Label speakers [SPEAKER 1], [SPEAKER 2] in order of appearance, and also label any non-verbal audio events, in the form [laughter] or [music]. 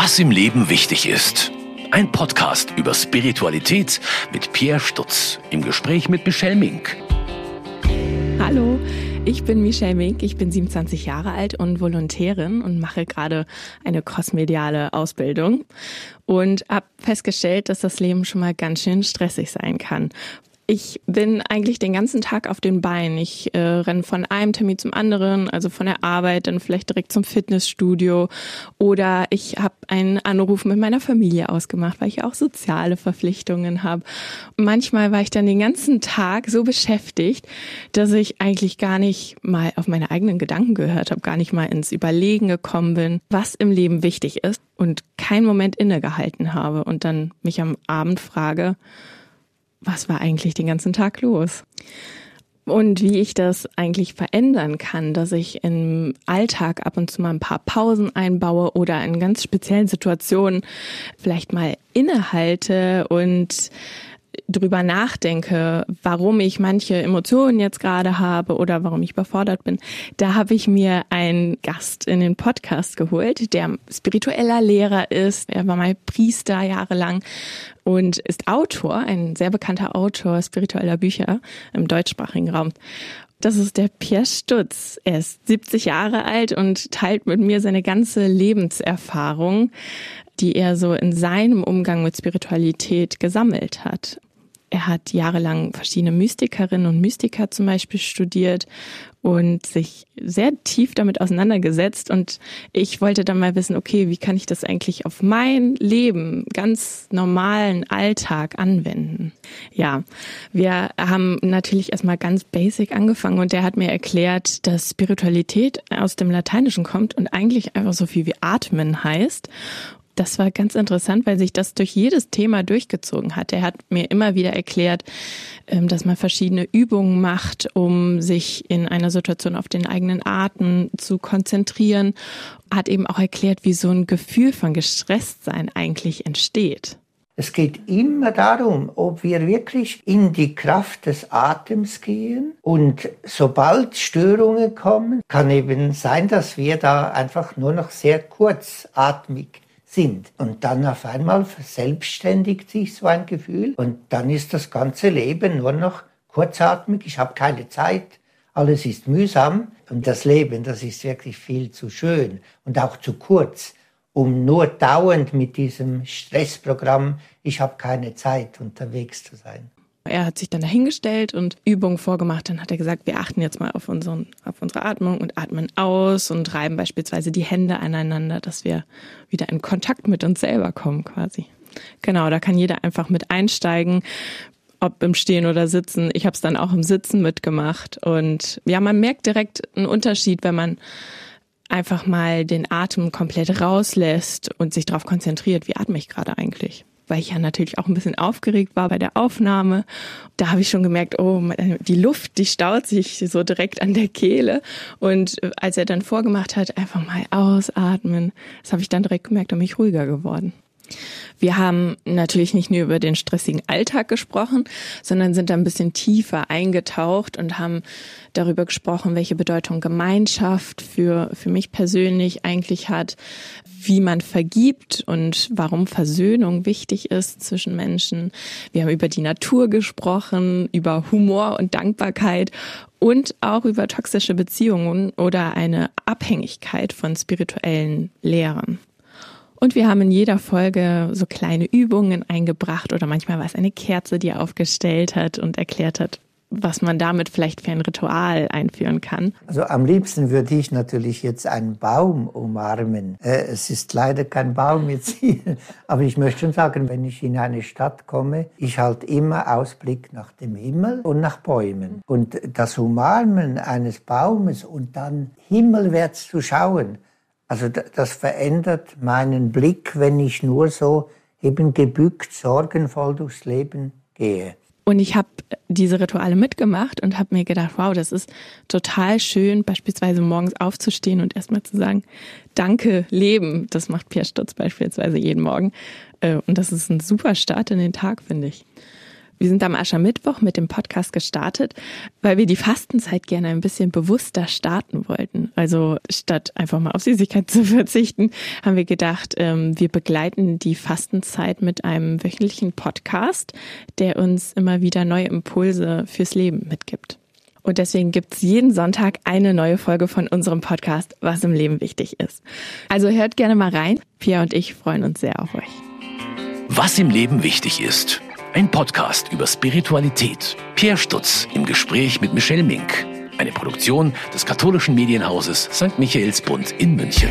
[SPEAKER 1] Was im Leben wichtig ist. Ein Podcast über Spiritualität mit Pierre Stutz im Gespräch mit Michelle Mink.
[SPEAKER 2] Hallo, ich bin Michelle Mink, ich bin 27 Jahre alt und Volontärin und mache gerade eine kosmediale Ausbildung und habe festgestellt, dass das Leben schon mal ganz schön stressig sein kann. Ich bin eigentlich den ganzen Tag auf den Beinen. Ich äh, renne von einem Termin zum anderen, also von der Arbeit dann vielleicht direkt zum Fitnessstudio oder ich habe einen Anruf mit meiner Familie ausgemacht, weil ich auch soziale Verpflichtungen habe. Manchmal war ich dann den ganzen Tag so beschäftigt, dass ich eigentlich gar nicht mal auf meine eigenen Gedanken gehört habe, gar nicht mal ins Überlegen gekommen bin, was im Leben wichtig ist und keinen Moment innegehalten habe und dann mich am Abend frage, was war eigentlich den ganzen Tag los? Und wie ich das eigentlich verändern kann, dass ich im Alltag ab und zu mal ein paar Pausen einbaue oder in ganz speziellen Situationen vielleicht mal innehalte und drüber nachdenke, warum ich manche Emotionen jetzt gerade habe oder warum ich überfordert bin, da habe ich mir einen Gast in den Podcast geholt, der spiritueller Lehrer ist. Er war mal Priester jahrelang und ist Autor, ein sehr bekannter Autor spiritueller Bücher im deutschsprachigen Raum. Das ist der Pierre Stutz. Er ist 70 Jahre alt und teilt mit mir seine ganze Lebenserfahrung, die er so in seinem Umgang mit Spiritualität gesammelt hat. Er hat jahrelang verschiedene Mystikerinnen und Mystiker zum Beispiel studiert und sich sehr tief damit auseinandergesetzt. Und ich wollte dann mal wissen, okay, wie kann ich das eigentlich auf mein Leben, ganz normalen Alltag anwenden? Ja, wir haben natürlich erstmal ganz basic angefangen und der hat mir erklärt, dass Spiritualität aus dem Lateinischen kommt und eigentlich einfach so viel wie atmen heißt das war ganz interessant, weil sich das durch jedes Thema durchgezogen hat. Er hat mir immer wieder erklärt, ähm, dass man verschiedene Übungen macht, um sich in einer Situation auf den eigenen Atem zu konzentrieren. Hat eben auch erklärt, wie so ein Gefühl von Gestresstsein eigentlich entsteht.
[SPEAKER 3] Es geht immer darum, ob wir wirklich in die Kraft des Atems gehen. Und sobald Störungen kommen, kann eben sein, dass wir da einfach nur noch sehr kurzatmig sind. Und dann auf einmal verselbstständigt sich so ein Gefühl und dann ist das ganze Leben nur noch kurzatmig, ich habe keine Zeit, alles ist mühsam und das Leben, das ist wirklich viel zu schön und auch zu kurz, um nur dauernd mit diesem Stressprogramm, ich habe keine Zeit unterwegs zu sein.
[SPEAKER 2] Er hat sich dann dahingestellt und Übungen vorgemacht. Dann hat er gesagt, wir achten jetzt mal auf, unseren, auf unsere Atmung und atmen aus und reiben beispielsweise die Hände aneinander, dass wir wieder in Kontakt mit uns selber kommen quasi. Genau, da kann jeder einfach mit einsteigen, ob im Stehen oder Sitzen. Ich habe es dann auch im Sitzen mitgemacht. Und ja, man merkt direkt einen Unterschied, wenn man einfach mal den Atem komplett rauslässt und sich darauf konzentriert, wie atme ich gerade eigentlich weil ich ja natürlich auch ein bisschen aufgeregt war bei der Aufnahme. Da habe ich schon gemerkt, oh, die Luft, die staut sich so direkt an der Kehle. Und äh, als er dann vorgemacht hat, einfach mal ausatmen, das habe ich dann direkt gemerkt und mich ruhiger geworden. Wir haben natürlich nicht nur über den stressigen Alltag gesprochen, sondern sind da ein bisschen tiefer eingetaucht und haben darüber gesprochen, welche Bedeutung Gemeinschaft für, für mich persönlich eigentlich hat, wie man vergibt und warum Versöhnung wichtig ist zwischen Menschen. Wir haben über die Natur gesprochen, über Humor und Dankbarkeit und auch über toxische Beziehungen oder eine Abhängigkeit von spirituellen Lehren. Und wir haben in jeder Folge so kleine Übungen eingebracht oder manchmal war es eine Kerze, die er aufgestellt hat und erklärt hat, was man damit vielleicht für ein Ritual einführen kann.
[SPEAKER 3] Also am liebsten würde ich natürlich jetzt einen Baum umarmen. Äh, es ist leider kein Baum jetzt hier, [laughs] aber ich möchte schon sagen, wenn ich in eine Stadt komme, ich halte immer Ausblick nach dem Himmel und nach Bäumen. Und das Umarmen eines Baumes und dann himmelwärts zu schauen, also das verändert meinen Blick, wenn ich nur so eben gebückt, sorgenvoll durchs Leben gehe.
[SPEAKER 2] Und ich habe diese Rituale mitgemacht und habe mir gedacht, wow, das ist total schön, beispielsweise morgens aufzustehen und erstmal zu sagen, danke Leben. Das macht Pierre Stutz beispielsweise jeden Morgen. Äh, und das ist ein super Start in den Tag, finde ich. Wir sind am Aschermittwoch mit dem Podcast gestartet, weil wir die Fastenzeit gerne ein bisschen bewusster starten wollten. Also statt einfach mal auf Süßigkeit [laughs] zu verzichten, haben wir gedacht, ähm, wir begleiten die Fastenzeit mit einem wöchentlichen Podcast, der uns immer wieder neue Impulse fürs Leben mitgibt. Und deswegen gibt's jeden Sonntag eine neue Folge von unserem Podcast, was im Leben wichtig ist. Also hört gerne mal rein. Pia und ich freuen uns sehr auf euch.
[SPEAKER 1] Was im Leben wichtig ist. Ein Podcast über Spiritualität. Pierre Stutz im Gespräch mit Michelle Mink. Eine Produktion des katholischen Medienhauses St. Michaelsbund in München.